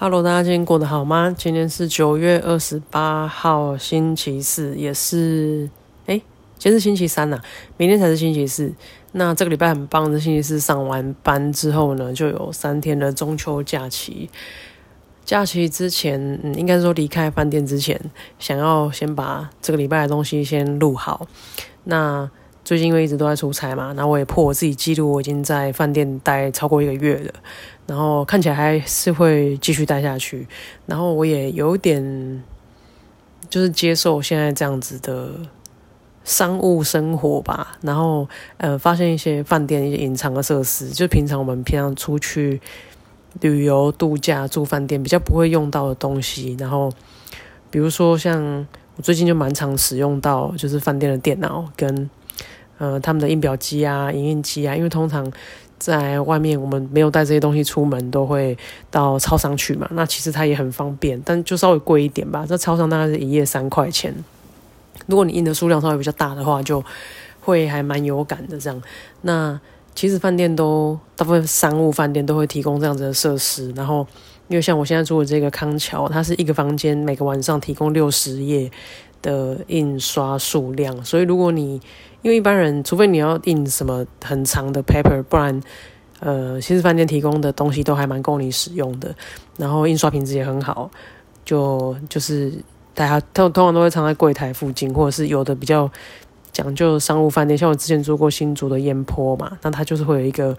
Hello，大家今天过得好吗？今天是九月二十八号，星期四，也是哎，今天是星期三呐，明天才是星期四。那这个礼拜很棒的，星期四上完班之后呢，就有三天的中秋假期。假期之前，嗯，应该说离开饭店之前，想要先把这个礼拜的东西先录好。那最近因为一直都在出差嘛，然后我也破我自己记录，我已经在饭店待超过一个月了，然后看起来还是会继续待下去，然后我也有点就是接受现在这样子的商务生活吧，然后呃发现一些饭店一些隐藏的设施，就平常我们平常出去旅游度假住饭店比较不会用到的东西，然后比如说像我最近就蛮常使用到就是饭店的电脑跟。呃，他们的印表机啊、影印机啊，因为通常在外面我们没有带这些东西出门，都会到超商去嘛。那其实它也很方便，但就稍微贵一点吧。这超商大概是一页三块钱。如果你印的数量稍微比较大的话，就会还蛮有感的这样。那其实饭店都大部分商务饭店都会提供这样子的设施。然后，因为像我现在住的这个康桥，它是一个房间，每个晚上提供六十页的印刷数量。所以如果你因为一般人，除非你要印什么很长的 paper，不然，呃，其实饭店提供的东西都还蛮够你使用的。然后印刷品质也很好，就就是大家通通常都会藏在柜台附近，或者是有的比较讲究商务饭店，像我之前住过新竹的烟坡嘛，那它就是会有一个，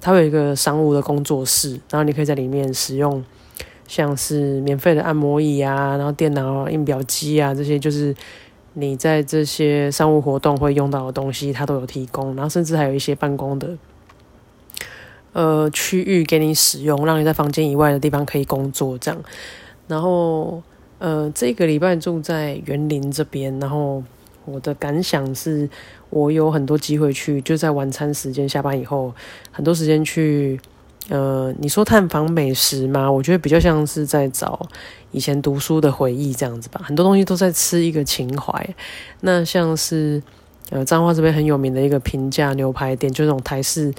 它会有一个商务的工作室，然后你可以在里面使用，像是免费的按摩椅啊，然后电脑、印表机啊这些，就是。你在这些商务活动会用到的东西，它都有提供，然后甚至还有一些办公的呃区域给你使用，让你在房间以外的地方可以工作这样。然后呃，这个礼拜住在园林这边，然后我的感想是，我有很多机会去，就在晚餐时间下班以后，很多时间去。呃，你说探访美食吗？我觉得比较像是在找以前读书的回忆这样子吧。很多东西都在吃一个情怀。那像是呃，彰化这边很有名的一个平价牛排店，就那种台式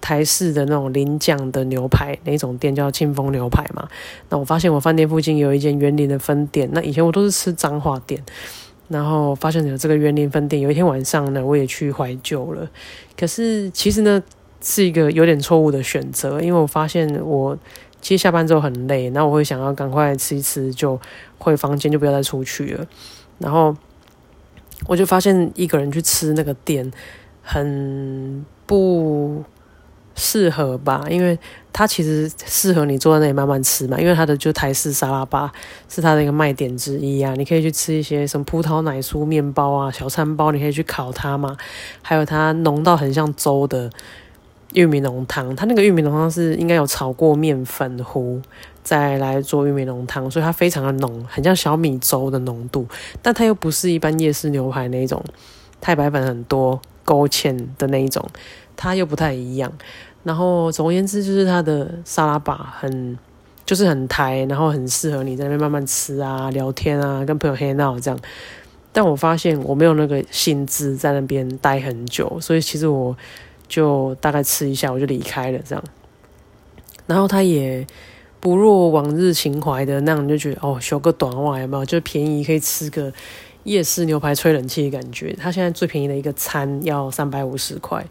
台式的那种临酱的牛排那种店，叫庆丰牛排嘛。那我发现我饭店附近有一间园林的分店。那以前我都是吃彰化店，然后发现有这个园林分店。有一天晚上呢，我也去怀旧了。可是其实呢。是一个有点错误的选择，因为我发现我其实下班之后很累，那我会想要赶快吃一吃，就回房间就不要再出去了。然后我就发现一个人去吃那个店很不适合吧，因为它其实适合你坐在那里慢慢吃嘛，因为它的就台式沙拉吧是它的一个卖点之一啊。你可以去吃一些什么葡萄奶酥面包啊、小餐包，你可以去烤它嘛，还有它浓到很像粥的。玉米浓汤，它那个玉米浓汤是应该有炒过面粉糊再来做玉米浓汤，所以它非常的浓，很像小米粥的浓度。但它又不是一般夜市牛排那一种太白粉很多勾芡的那一种，它又不太一样。然后总而言之，就是它的沙拉吧很就是很台，然后很适合你在那边慢慢吃啊、聊天啊、跟朋友黑闹这样。但我发现我没有那个兴致在那边待很久，所以其实我。就大概吃一下，我就离开了这样。然后他也不若往日情怀的那样，就觉得哦，修个短袜有没有？就便宜可以吃个夜市牛排吹冷气的感觉。他现在最便宜的一个餐要三百五十块，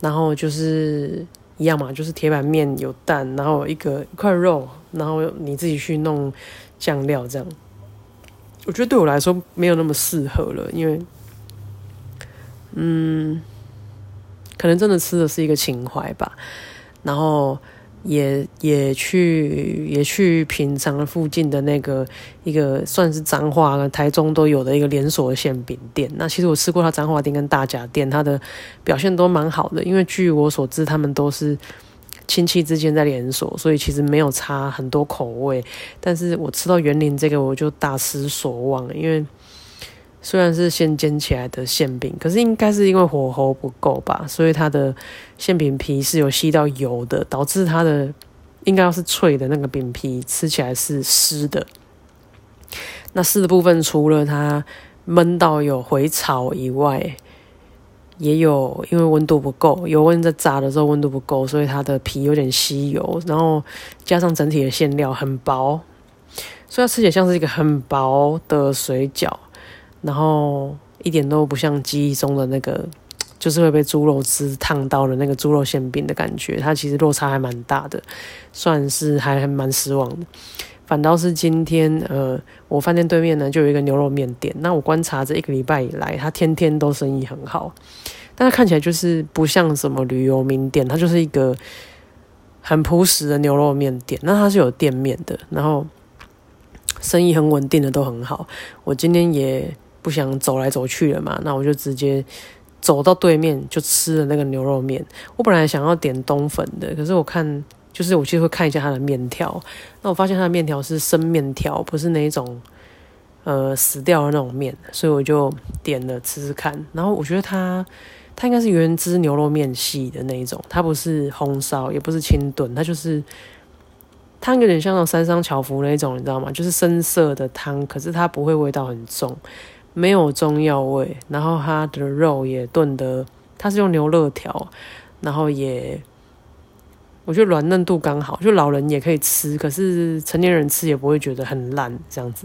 然后就是一样嘛，就是铁板面有蛋，然后一个一块肉，然后你自己去弄酱料这样。我觉得对我来说没有那么适合了，因为嗯。可能真的吃的是一个情怀吧，然后也也去也去品尝了附近的那个一个算是彰化台中都有的一个连锁馅饼店。那其实我吃过它彰化店跟大甲店，它的表现都蛮好的。因为据我所知，他们都是亲戚之间在连锁，所以其实没有差很多口味。但是我吃到园林这个，我就大失所望，因为。虽然是先煎起来的馅饼，可是应该是因为火候不够吧，所以它的馅饼皮是有吸到油的，导致它的应该要是脆的那个饼皮吃起来是湿的。那湿的部分除了它焖到有回潮以外，也有因为温度不够，油温在炸的时候温度不够，所以它的皮有点吸油，然后加上整体的馅料很薄，所以它吃起来像是一个很薄的水饺，然后一点都不像记忆中的那个，就是会被猪肉汁烫到的那个猪肉馅饼的感觉，它其实落差还蛮大的，算是还蛮失望的。反倒是今天，呃，我饭店对面呢就有一个牛肉面店。那我观察这一个礼拜以来，它天天都生意很好，但是看起来就是不像什么旅游名店，它就是一个很朴实的牛肉面店。那它是有店面的，然后生意很稳定的都很好。我今天也不想走来走去了嘛，那我就直接走到对面就吃了那个牛肉面。我本来想要点冬粉的，可是我看。就是我其实会看一下它的面条，那我发现它的面条是生面条，不是那一种呃死掉的那种面，所以我就点了吃吃看。然后我觉得它它应该是原汁牛肉面系的那一种，它不是红烧，也不是清炖，它就是汤有点像那种三商巧福那一种，你知道吗？就是深色的汤，可是它不会味道很重，没有中药味。然后它的肉也炖的，它是用牛肋条，然后也。我觉得软嫩度刚好，就老人也可以吃，可是成年人吃也不会觉得很烂这样子。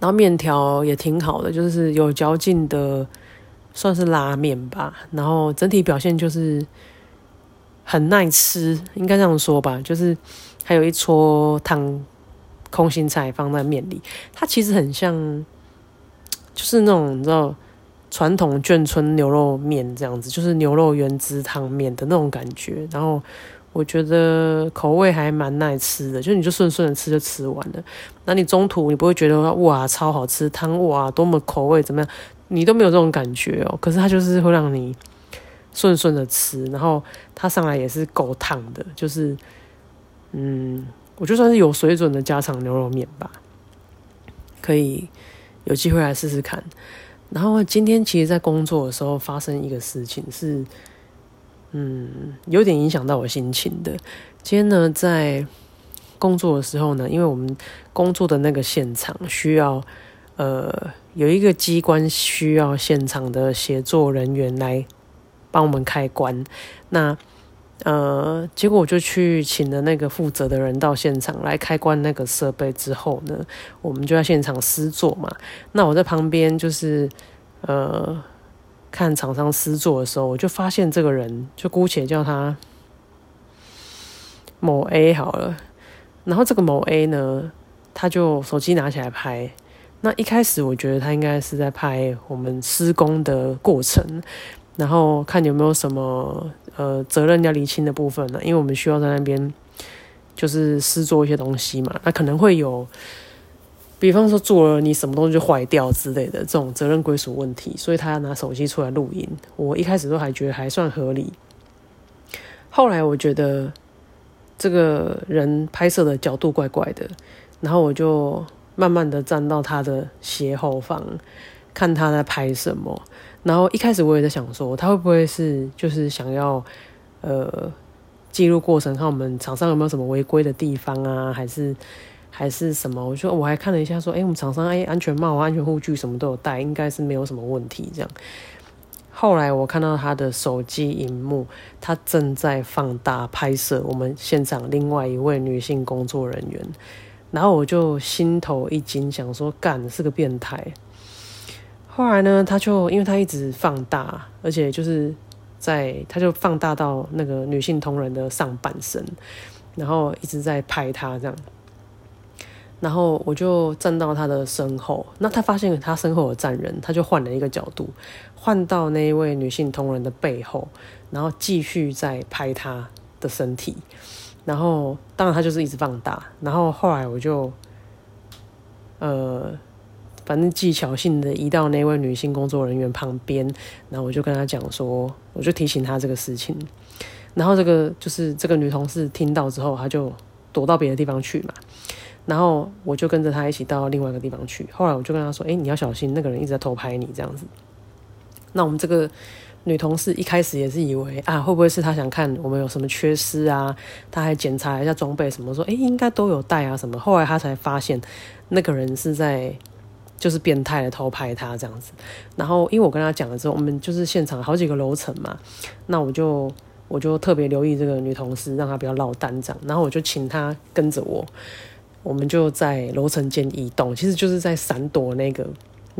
然后面条也挺好的，就是有嚼劲的，算是拉面吧。然后整体表现就是很耐吃，应该这样说吧。就是还有一撮汤空心菜放在面里，它其实很像，就是那种你知道。传统眷村牛肉面这样子，就是牛肉原汁汤面的那种感觉。然后我觉得口味还蛮耐吃的，就你就顺顺的吃就吃完了。那你中途你不会觉得哇超好吃汤哇多么口味怎么样，你都没有这种感觉哦。可是它就是会让你顺顺的吃，然后它上来也是够烫的，就是嗯，我就算是有水准的家常牛肉面吧，可以有机会来试试看。然后今天其实，在工作的时候发生一个事情，是嗯，有点影响到我心情的。今天呢，在工作的时候呢，因为我们工作的那个现场需要呃有一个机关需要现场的协作人员来帮我们开关，那。呃，结果我就去请了那个负责的人到现场来开关那个设备之后呢，我们就在现场施作嘛。那我在旁边就是呃看厂商施作的时候，我就发现这个人，就姑且叫他某 A 好了。然后这个某 A 呢，他就手机拿起来拍。那一开始我觉得他应该是在拍我们施工的过程。然后看有没有什么呃责任要厘清的部分呢？因为我们需要在那边就是试做一些东西嘛，那可能会有，比方说做了你什么东西就坏掉之类的这种责任归属问题，所以他要拿手机出来录音。我一开始都还觉得还算合理，后来我觉得这个人拍摄的角度怪怪的，然后我就慢慢的站到他的斜后方，看他在拍什么。然后一开始我也在想说，他会不会是就是想要呃记录过程，看我们厂商有没有什么违规的地方啊，还是还是什么？我说我还看了一下，说哎，我们厂商哎安全帽、安全护具什么都有戴，应该是没有什么问题。这样，后来我看到他的手机荧幕，他正在放大拍摄我们现场另外一位女性工作人员，然后我就心头一惊，想说干是个变态。后来呢，他就因为他一直放大，而且就是在他就放大到那个女性同仁的上半身，然后一直在拍他这样。然后我就站到他的身后，那他发现他身后有站人，他就换了一个角度，换到那一位女性同仁的背后，然后继续在拍他的身体。然后当然他就是一直放大。然后后来我就，呃。反正技巧性的移到那位女性工作人员旁边，然后我就跟她讲说，我就提醒她这个事情。然后这个就是这个女同事听到之后，她就躲到别的地方去嘛。然后我就跟着她一起到另外一个地方去。后来我就跟她说：“哎，你要小心，那个人一直在偷拍你这样子。”那我们这个女同事一开始也是以为啊，会不会是她想看我们有什么缺失啊？她还检查一下装备什么，说：“哎，应该都有带啊什么。”后来她才发现，那个人是在。就是变态的偷拍他这样子。然后因为我跟他讲了之后，我们就是现场好几个楼层嘛，那我就我就特别留意这个女同事，让她不要落单这样。然后我就请她跟着我，我们就在楼层间移动，其实就是在闪躲那个。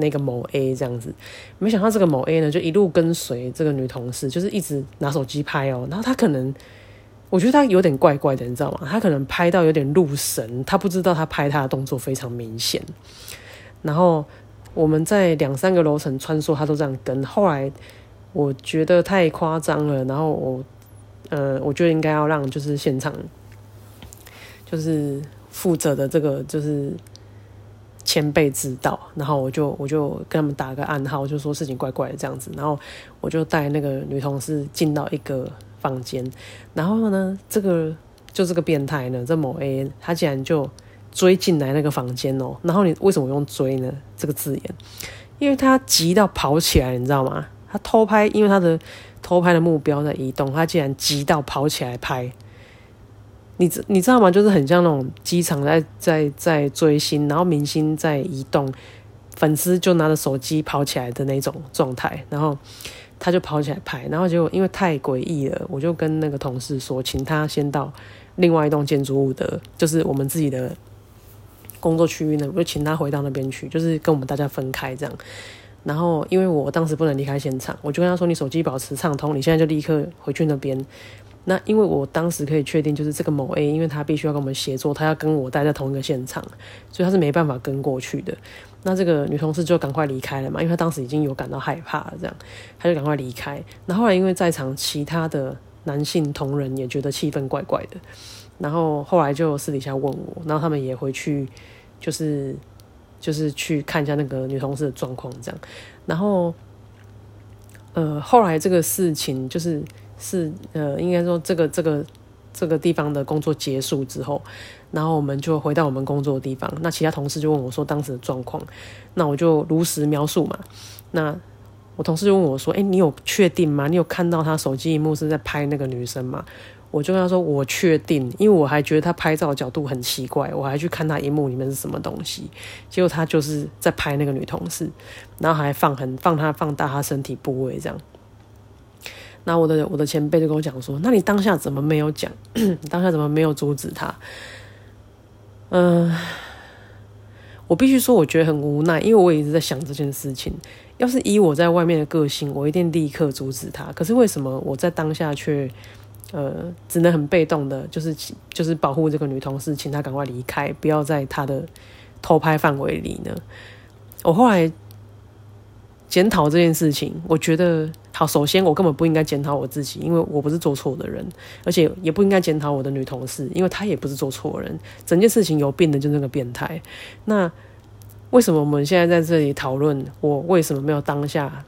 那个某 A 这样子，没想到这个某 A 呢，就一路跟随这个女同事，就是一直拿手机拍哦。然后他可能，我觉得他有点怪怪的，你知道吗？他可能拍到有点入神，他不知道他拍他的动作非常明显。然后我们在两三个楼层穿梭，他都这样跟。后来我觉得太夸张了，然后我呃，我觉得应该要让就是现场就是负责的这个就是。前辈知道，然后我就我就跟他们打个暗号，就说事情怪怪的这样子，然后我就带那个女同事进到一个房间，然后呢，这个就这个变态呢，这某 A 他竟然就追进来那个房间哦，然后你为什么用追呢？这个字眼，因为他急到跑起来，你知道吗？他偷拍，因为他的偷拍的目标在移动，他竟然急到跑起来拍。你知你知道吗？就是很像那种机场在在在追星，然后明星在移动，粉丝就拿着手机跑起来的那种状态，然后他就跑起来拍，然后结果因为太诡异了，我就跟那个同事说，请他先到另外一栋建筑物的，就是我们自己的工作区域呢，我就请他回到那边去，就是跟我们大家分开这样。然后因为我当时不能离开现场，我就跟他说：“你手机保持畅通，你现在就立刻回去那边。”那因为我当时可以确定，就是这个某 A，因为他必须要跟我们协作，他要跟我待在同一个现场，所以他是没办法跟过去的。那这个女同事就赶快离开了嘛，因为她当时已经有感到害怕了，这样，她就赶快离开。那后来因为在场其他的男性同仁也觉得气氛怪怪的，然后后来就私底下问我，然后他们也回去，就是就是去看一下那个女同事的状况，这样。然后，呃，后来这个事情就是。是呃，应该说这个这个这个地方的工作结束之后，然后我们就回到我们工作的地方。那其他同事就问我说当时的状况，那我就如实描述嘛。那我同事就问我说：“哎，你有确定吗？你有看到他手机荧幕是在拍那个女生吗？”我就跟他说：“我确定，因为我还觉得他拍照角度很奇怪，我还去看他荧幕里面是什么东西。结果他就是在拍那个女同事，然后还放很放他放大他身体部位这样。”那我的我的前辈就跟我讲说：“那你当下怎么没有讲？当下怎么没有阻止他？”嗯，我必须说，我觉得很无奈，因为我一直在想这件事情。要是以我在外面的个性，我一定立刻阻止他。可是为什么我在当下却呃只能很被动的，就是就是保护这个女同事，请她赶快离开，不要在她的偷拍范围里呢？我后来。检讨这件事情，我觉得好。首先，我根本不应该检讨我自己，因为我不是做错的人，而且也不应该检讨我的女同事，因为她也不是做错人。整件事情有病的就那个变态。那为什么我们现在在这里讨论我为什么没有当下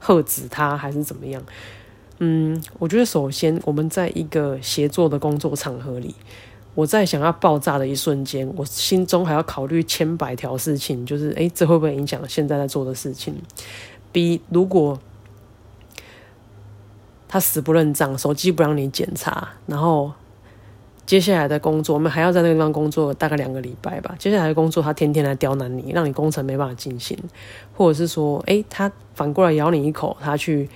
喝止他，还是怎么样？嗯，我觉得首先我们在一个协作的工作场合里。我在想要爆炸的一瞬间，我心中还要考虑千百条事情，就是诶，这会不会影响现在在做的事情？比如果他死不认账，手机不让你检查，然后接下来的工作，我们还要在那个地方工作大概两个礼拜吧。接下来的工作，他天天来刁难你，让你工程没办法进行，或者是说，诶，他反过来咬你一口，他去。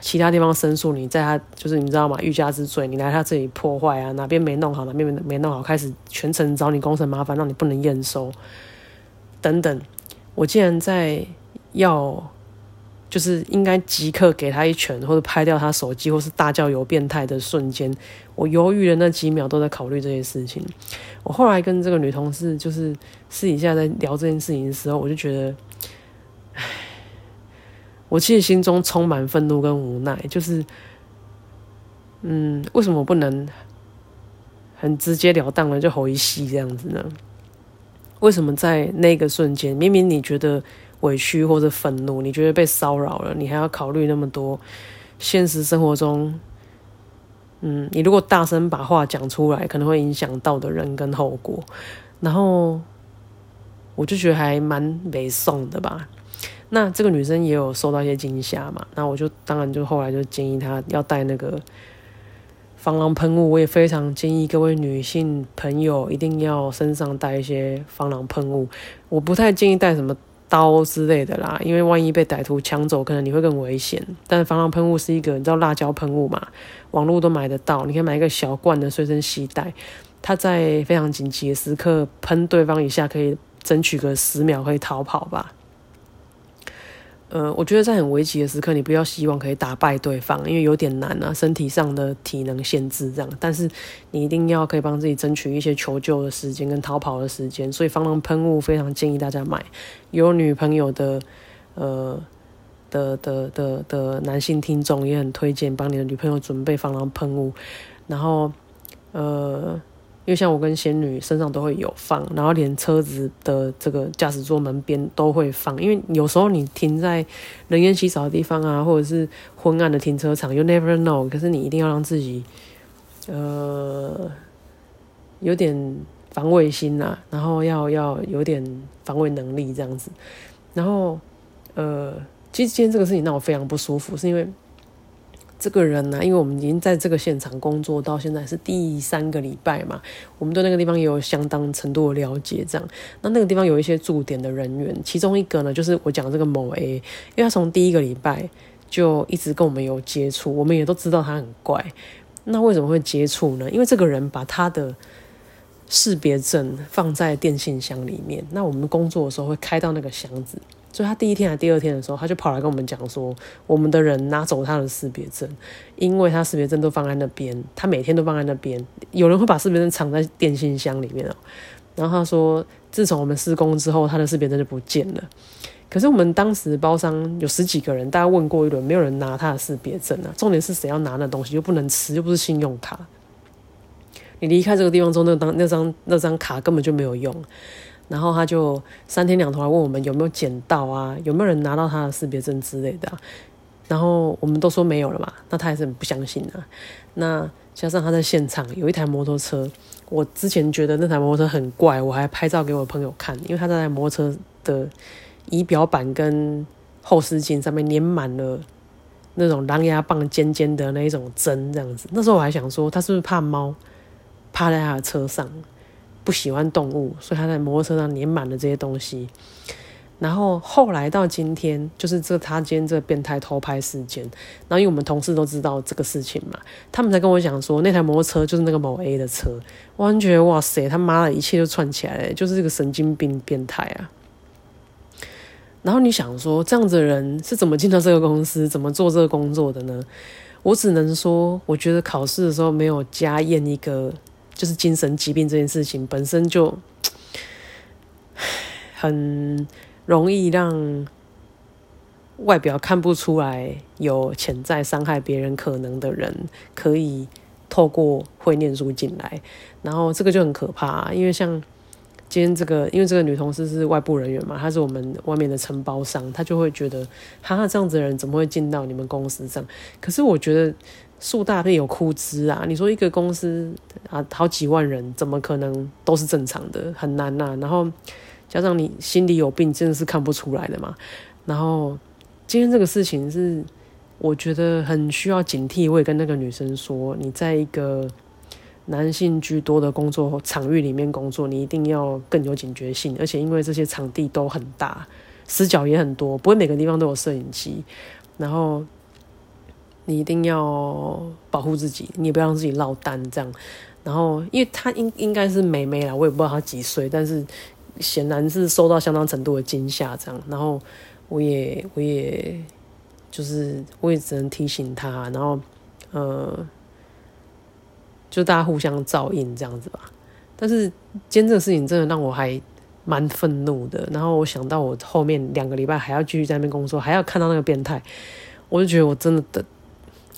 其他地方申诉，你在他就是你知道吗？欲加之罪，你来他这里破坏啊，哪边没弄好，哪边没没弄好，开始全程找你工程麻烦，让你不能验收，等等。我竟然在要，就是应该即刻给他一拳，或者拍掉他手机，或是大叫有变态的瞬间，我犹豫了那几秒，都在考虑这些事情。我后来跟这个女同事就是私底下在聊这件事情的时候，我就觉得，唉。我其实心中充满愤怒跟无奈，就是，嗯，为什么不能很直截了当的就吼一吸这样子呢？为什么在那个瞬间，明明你觉得委屈或者愤怒，你觉得被骚扰了，你还要考虑那么多？现实生活中，嗯，你如果大声把话讲出来，可能会影响到的人跟后果。然后，我就觉得还蛮没送的吧。那这个女生也有受到一些惊吓嘛？那我就当然就后来就建议她要带那个防狼喷雾。我也非常建议各位女性朋友一定要身上带一些防狼喷雾。我不太建议带什么刀之类的啦，因为万一被歹徒抢走，可能你会更危险。但防狼喷雾是一个，你知道辣椒喷雾嘛？网络都买得到，你可以买一个小罐的随身携带。它在非常紧急的时刻喷对方一下，可以争取个十秒可以逃跑吧。呃，我觉得在很危急的时刻，你不要希望可以打败对方，因为有点难啊，身体上的体能限制这样。但是你一定要可以帮自己争取一些求救的时间跟逃跑的时间。所以防狼喷雾非常建议大家买。有女朋友的，呃的的的的男性听众也很推荐帮你的女朋友准备防狼喷雾。然后，呃。因为像我跟仙女身上都会有放，然后连车子的这个驾驶座门边都会放。因为有时候你停在人烟稀少的地方啊，或者是昏暗的停车场，you never know。可是你一定要让自己，呃，有点防卫心呐，然后要要有点防卫能力这样子。然后，呃，其实今天这个事情让我非常不舒服，是因为。这个人呢，因为我们已经在这个现场工作到现在是第三个礼拜嘛，我们对那个地方也有相当程度的了解。这样，那那个地方有一些驻点的人员，其中一个呢，就是我讲这个某 A，因为他从第一个礼拜就一直跟我们有接触，我们也都知道他很怪。那为什么会接触呢？因为这个人把他的识别证放在电信箱里面，那我们工作的时候会开到那个箱子。所以他第一天还第二天的时候，他就跑来跟我们讲说，我们的人拿走他的识别证，因为他识别证都放在那边，他每天都放在那边。有人会把识别证藏在电信箱里面哦。然后他说，自从我们施工之后，他的识别证就不见了。可是我们当时包商有十几个人，大家问过一轮，没有人拿他的识别证啊。重点是谁要拿那东西，又不能吃，又不是信用卡。你离开这个地方之后，那张那张那张卡根本就没有用。然后他就三天两头来问我们有没有捡到啊，有没有人拿到他的识别证之类的。然后我们都说没有了嘛，那他还是很不相信啊。那加上他在现场有一台摩托车，我之前觉得那台摩托车很怪，我还拍照给我朋友看，因为他在摩托车的仪表板跟后视镜上面粘满了那种狼牙棒尖尖的那一种针，这样子。那时候我还想说，他是不是怕猫趴在他的车上？不喜欢动物，所以他在摩托车上粘满了这些东西。然后后来到今天，就是这他今天这个变态偷拍事件。然后因为我们同事都知道这个事情嘛，他们才跟我讲说，那台摩托车就是那个某 A 的车。我觉得哇塞，他妈的一切就串起来了，就是这个神经病变态啊！然后你想说，这样子的人是怎么进到这个公司，怎么做这个工作的呢？我只能说，我觉得考试的时候没有加验一个。就是精神疾病这件事情本身就很容易让外表看不出来有潜在伤害别人可能的人，可以透过会念书进来，然后这个就很可怕。因为像今天这个，因为这个女同事是外部人员嘛，她是我们外面的承包商，她就会觉得，哈，这样子的人怎么会进到你们公司上？可是我觉得。树大必有枯枝啊！你说一个公司啊，好几万人，怎么可能都是正常的？很难呐。然后加上你心里有病，真的是看不出来的嘛。然后今天这个事情是，我觉得很需要警惕。我也跟那个女生说，你在一个男性居多的工作场域里面工作，你一定要更有警觉性。而且因为这些场地都很大，死角也很多，不会每个地方都有摄影机。然后。你一定要保护自己，你也不要让自己落单这样。然后，因为他应应该是妹妹啦，我也不知道她几岁，但是显然是受到相当程度的惊吓这样。然后，我也我也就是我也只能提醒他，然后呃，就大家互相照应这样子吧。但是今天这个事情真的让我还蛮愤怒的。然后我想到我后面两个礼拜还要继续在那边工作，还要看到那个变态，我就觉得我真的的。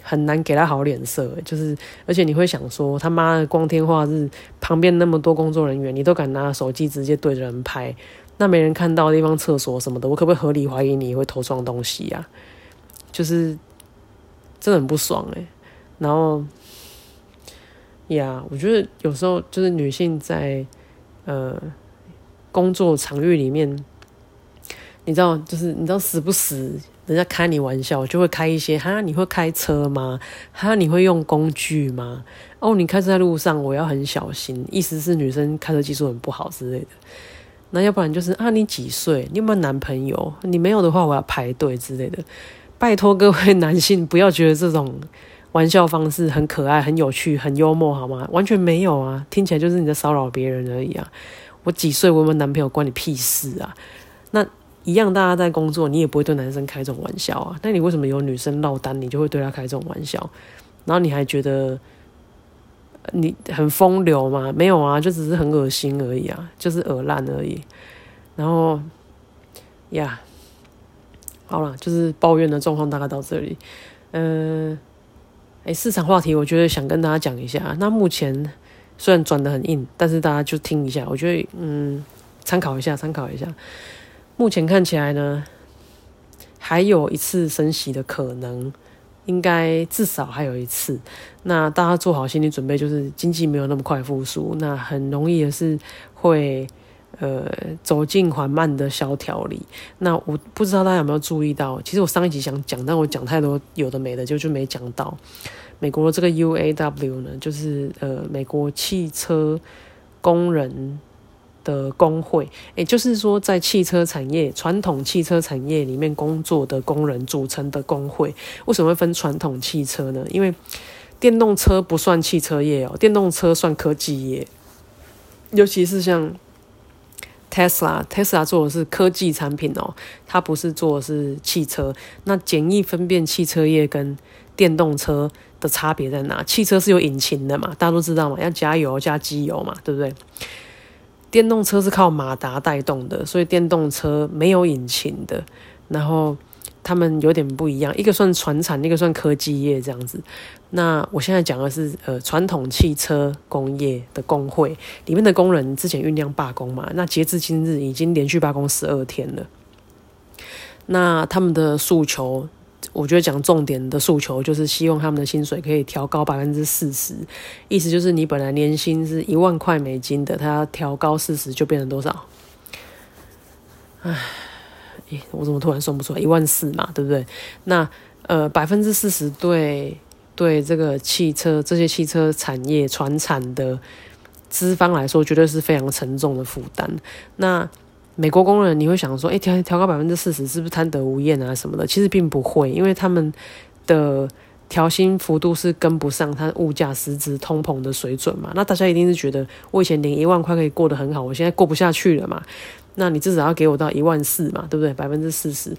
很难给他好脸色，就是，而且你会想说，他妈的光天化日，旁边那么多工作人员，你都敢拿手机直接对着人拍，那没人看到的地方，厕所什么的，我可不可以合理怀疑你会偷装东西呀？就是真的很不爽哎。然后，呀，我觉得有时候就是女性在呃工作场域里面，你知道，就是你知道死不死。人家开你玩笑，就会开一些哈，你会开车吗？哈，你会用工具吗？哦，你开车在路上，我要很小心。意思是女生开车技术很不好之类的。那要不然就是啊，你几岁？你有没有男朋友？你没有的话，我要排队之类的。拜托各位男性，不要觉得这种玩笑方式很可爱、很有趣、很幽默，好吗？完全没有啊，听起来就是你在骚扰别人而已啊。我几岁？我有没有男朋友？关你屁事啊！那一样，大家在工作，你也不会对男生开这种玩笑啊。那你为什么有女生落单，你就会对他开这种玩笑？然后你还觉得你很风流吗？没有啊，就只是很恶心而已啊，就是恶烂而已。然后呀，好了，就是抱怨的状况大概到这里。嗯，哎，市场话题，我觉得想跟大家讲一下。那目前虽然转的很硬，但是大家就听一下，我觉得嗯，参考一下，参考一下。目前看起来呢，还有一次升息的可能，应该至少还有一次。那大家做好心理准备，就是经济没有那么快复苏，那很容易的是会呃走进缓慢的萧条里。那我不知道大家有没有注意到，其实我上一集想讲，但我讲太多有的没的，就就没讲到美国的这个 UAW 呢，就是呃美国汽车工人。的工会，也就是说，在汽车产业、传统汽车产业里面工作的工人组成的工会，为什么会分传统汽车呢？因为电动车不算汽车业哦，电动车算科技业，尤其是像 Tesla，Tesla 做的是科技产品哦，它不是做的是汽车。那简易分辨汽车业跟电动车的差别在哪？汽车是有引擎的嘛，大家都知道嘛，要加油加机油嘛，对不对？电动车是靠马达带动的，所以电动车没有引擎的。然后他们有点不一样，一个算传产，一个算科技业这样子。那我现在讲的是呃传统汽车工业的工会里面的工人之前酝酿罢工嘛，那截至今日已经连续罢工十二天了。那他们的诉求。我觉得讲重点的诉求就是希望他们的薪水可以调高百分之四十，意思就是你本来年薪是一万块美金的，他要调高四十就变成多少？唉，我怎么突然算不出来？一万四嘛，对不对？那呃，百分之四十对对这个汽车这些汽车产业传产的资方来说，绝对是非常沉重的负担。那美国工人，你会想说，哎，调调高百分之四十，是不是贪得无厌啊什么的？其实并不会，因为他们的调薪幅度是跟不上它物价实质通膨的水准嘛。那大家一定是觉得，我以前领一万块可以过得很好，我现在过不下去了嘛。那你至少要给我到一万四嘛，对不对？百分之四十，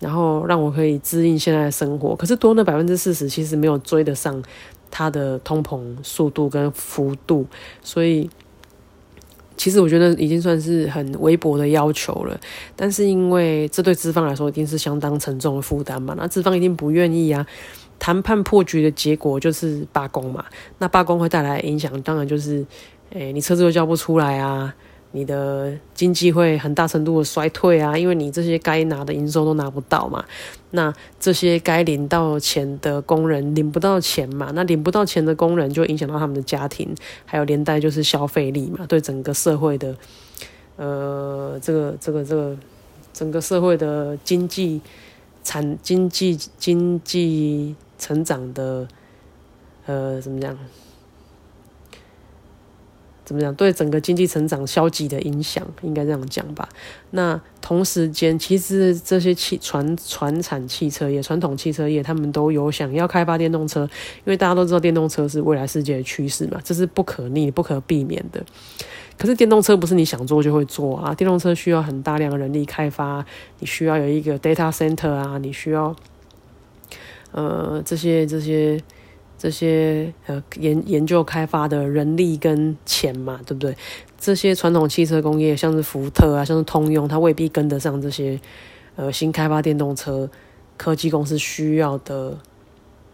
然后让我可以支应现在的生活。可是多那百分之四十，其实没有追得上它的通膨速度跟幅度，所以。其实我觉得已经算是很微薄的要求了，但是因为这对资方来说一定是相当沉重的负担嘛，那资方一定不愿意啊。谈判破局的结果就是罢工嘛，那罢工会带来影响，当然就是，诶，你车子都交不出来啊。你的经济会很大程度的衰退啊，因为你这些该拿的营收都拿不到嘛。那这些该领到钱的工人领不到钱嘛，那领不到钱的工人就影响到他们的家庭，还有连带就是消费力嘛，对整个社会的，呃，这个这个这个整个社会的经济产经济经济成长的，呃，怎么讲？怎么讲？对整个经济成长消极的影响，应该这样讲吧。那同时间，其实这些汽传传产汽车业、传统汽车业，他们都有想要开发电动车，因为大家都知道电动车是未来世界的趋势嘛，这是不可逆、不可避免的。可是电动车不是你想做就会做啊，电动车需要很大量的人力开发，你需要有一个 data center 啊，你需要呃这些这些。这些这些呃研研究开发的人力跟钱嘛，对不对？这些传统汽车工业，像是福特啊，像是通用，它未必跟得上这些呃新开发电动车科技公司需要的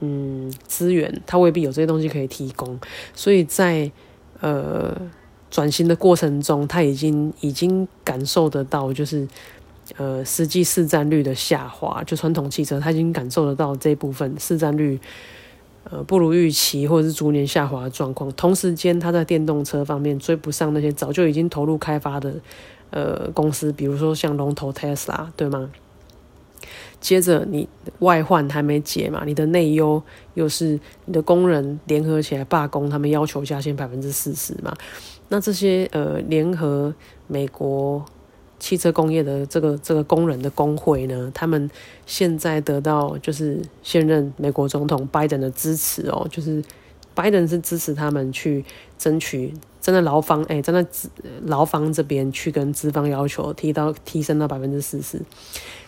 嗯资源，它未必有这些东西可以提供。所以在呃转型的过程中，它已经已经感受得到，就是呃实际市占率的下滑。就传统汽车，它已经感受得到这部分市占率。呃，不如预期，或者是逐年下滑的状况。同时间，它在电动车方面追不上那些早就已经投入开发的呃公司，比如说像龙头 Tesla，对吗？接着，你外患还没解嘛，你的内忧又是你的工人联合起来罢工，他们要求加薪百分之四十嘛。那这些呃联合美国汽车工业的这个这个工人的工会呢，他们现在得到就是现任美国总统拜登的支持哦，就是拜登是支持他们去争取。真的劳方哎，真的资劳方这边去跟资方要求提到提升到百分之四十。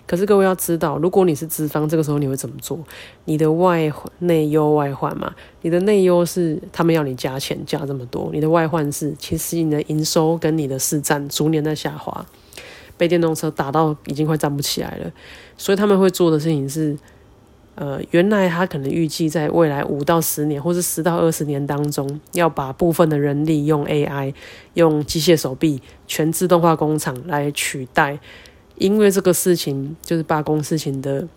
可是各位要知道，如果你是资方，这个时候你会怎么做？你的外内忧外患嘛，你的内忧是他们要你加钱加这么多，你的外患是其实你的营收跟你的市占逐年在下滑，被电动车打到已经快站不起来了。所以他们会做的事情是。呃，原来他可能预计在未来五到十年，或是十到二十年当中，要把部分的人力用 AI、用机械手臂、全自动化工厂来取代，因为这个事情就是罢工事情的。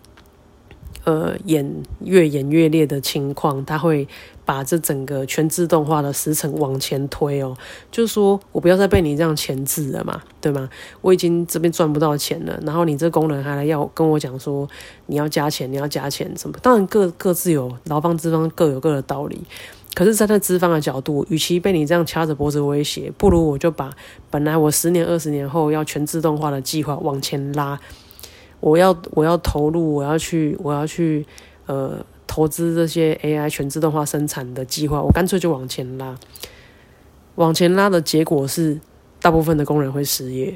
呃，演越演越烈的情况，他会把这整个全自动化的时程往前推哦。就是说我不要再被你这样钳制了嘛，对吗？我已经这边赚不到钱了，然后你这工人还来要跟我讲说你要加钱，你要加钱什么？当然各各自有劳方资方各有各的道理。可是站在资方的角度，与其被你这样掐着脖子威胁，不如我就把本来我十年、二十年后要全自动化的计划往前拉。我要我要投入，我要去我要去呃投资这些 AI 全自动化生产的计划，我干脆就往前拉。往前拉的结果是，大部分的工人会失业，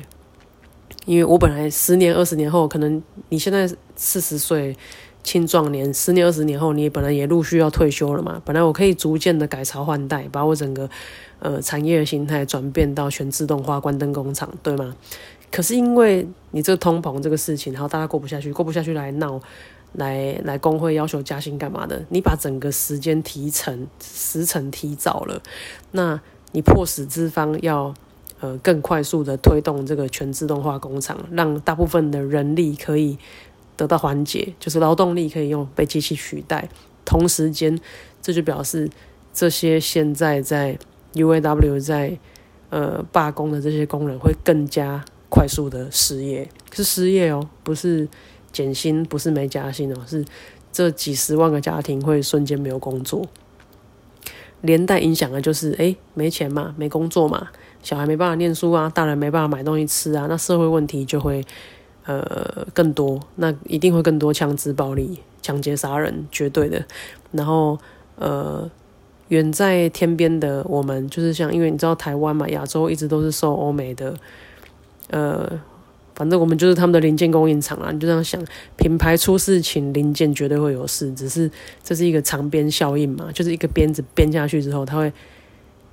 因为我本来十年二十年后，可能你现在四十岁青壮年，十年二十年后你本来也陆续要退休了嘛，本来我可以逐渐的改朝换代，把我整个呃产业的形态转变到全自动化关灯工厂，对吗？可是因为你这个通膨这个事情，然后大家过不下去，过不下去来闹，来来工会要求加薪干嘛的？你把整个时间提成时程提早了，那你迫使资方要呃更快速的推动这个全自动化工厂，让大部分的人力可以得到缓解，就是劳动力可以用被机器取代。同时间，这就表示这些现在在 UAW 在呃罢工的这些工人会更加。快速的失业是失业哦，不是减薪，不是没加薪哦，是这几十万个家庭会瞬间没有工作，连带影响的就是哎没钱嘛，没工作嘛，小孩没办法念书啊，大人没办法买东西吃啊，那社会问题就会呃更多，那一定会更多枪支暴力、抢劫杀人，绝对的。然后呃远在天边的我们，就是像因为你知道台湾嘛，亚洲一直都是受欧美的。呃，反正我们就是他们的零件供应厂啦，你就这样想，品牌出事情，零件绝对会有事，只是这是一个长鞭效应嘛，就是一个鞭子鞭下去之后，它会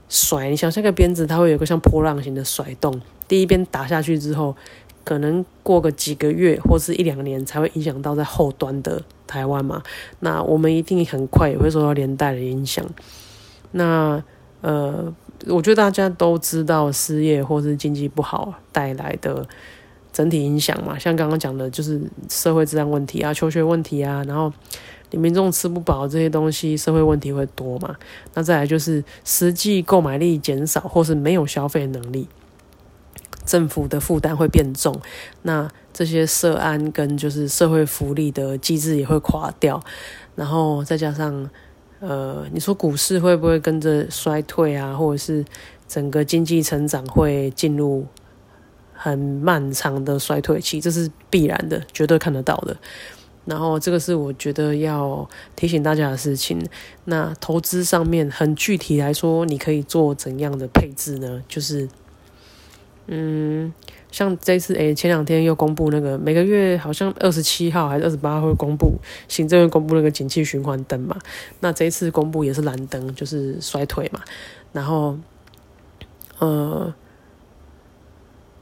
甩。你想，像个鞭子，它会有个像波浪形的甩动。第一鞭打下去之后，可能过个几个月或是一两年，才会影响到在后端的台湾嘛。那我们一定很快也会受到连带的影响。那呃。我觉得大家都知道失业或是经济不好带来的整体影响嘛，像刚刚讲的，就是社会治安问题啊、求学问题啊，然后你民众吃不饱这些东西，社会问题会多嘛。那再来就是实际购买力减少或是没有消费能力，政府的负担会变重，那这些社安跟就是社会福利的机制也会垮掉，然后再加上。呃，你说股市会不会跟着衰退啊？或者是整个经济成长会进入很漫长的衰退期？这是必然的，绝对看得到的。然后这个是我觉得要提醒大家的事情。那投资上面很具体来说，你可以做怎样的配置呢？就是，嗯。像这次，诶，前两天又公布那个每个月好像二十七号还是二十八号会公布行政院公布那个景气循环灯嘛？那这一次公布也是蓝灯，就是衰退嘛。然后，呃，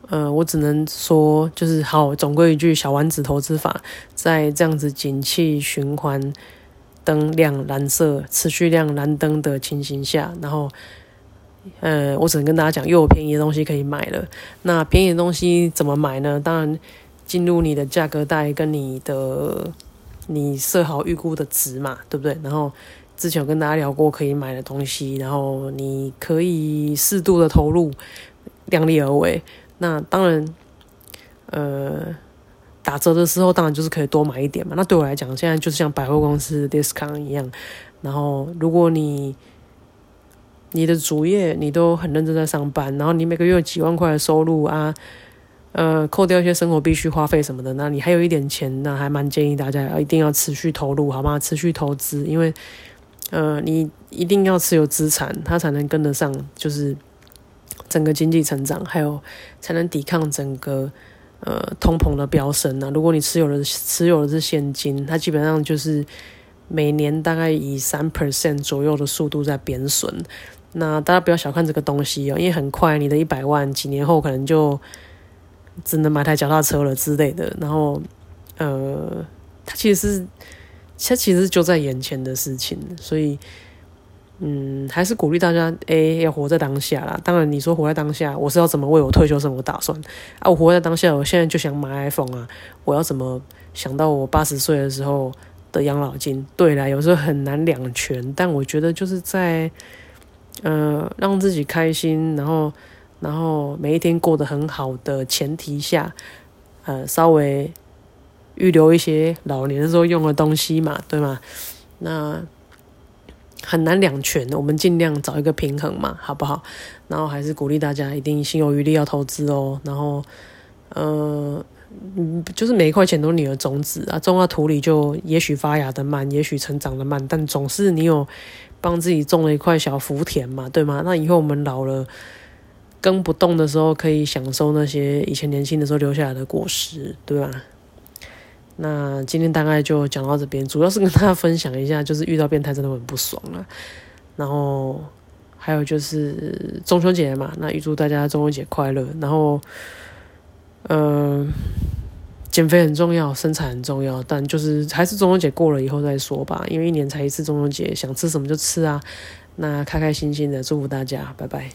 呃，我只能说，就是好，总归一句，小丸子投资法在这样子景气循环灯亮蓝色、持续亮蓝灯的情形下，然后。呃，我只能跟大家讲，又有便宜的东西可以买了。那便宜的东西怎么买呢？当然，进入你的价格带跟你的你设好预估的值嘛，对不对？然后之前有跟大家聊过可以买的东西，然后你可以适度的投入，量力而为。那当然，呃，打折的时候当然就是可以多买一点嘛。那对我来讲，现在就是像百货公司 discount 一样。然后如果你你的主业你都很认真在上班，然后你每个月有几万块的收入啊，呃，扣掉一些生活必须花费什么的，那你还有一点钱，那还蛮建议大家一定要持续投入，好吗？持续投资，因为呃，你一定要持有资产，它才能跟得上，就是整个经济成长，还有才能抵抗整个呃通膨的飙升啊。如果你持有的持有的是现金，它基本上就是每年大概以三 percent 左右的速度在贬损。那大家不要小看这个东西哦，因为很快你的一百万几年后可能就只能买台脚踏车了之类的。然后，呃，它其实是它其实就在眼前的事情，所以，嗯，还是鼓励大家，哎，要活在当下啦。当然，你说活在当下，我是要怎么为我退休生活打算啊？我活在当下，我现在就想买 iPhone 啊，我要怎么想到我八十岁的时候的养老金？对啦，有时候很难两全，但我觉得就是在。呃，让自己开心，然后，然后每一天过得很好的前提下，呃，稍微预留一些老年的时候用的东西嘛，对吗？那很难两全，我们尽量找一个平衡嘛，好不好？然后还是鼓励大家一定心有余力要投资哦。然后，呃，嗯，就是每一块钱都是你的种子啊，种到土里就也许发芽的慢，也许成长的慢，但总是你有。帮自己种了一块小福田嘛，对吗？那以后我们老了耕不动的时候，可以享受那些以前年轻的时候留下来的果实，对吧？那今天大概就讲到这边，主要是跟大家分享一下，就是遇到变态真的很不爽啊。然后还有就是中秋节嘛，那预祝大家中秋节快乐。然后，嗯。减肥很重要，身材很重要，但就是还是中秋节过了以后再说吧，因为一年才一次中秋节，想吃什么就吃啊。那开开心心的祝福大家，拜拜。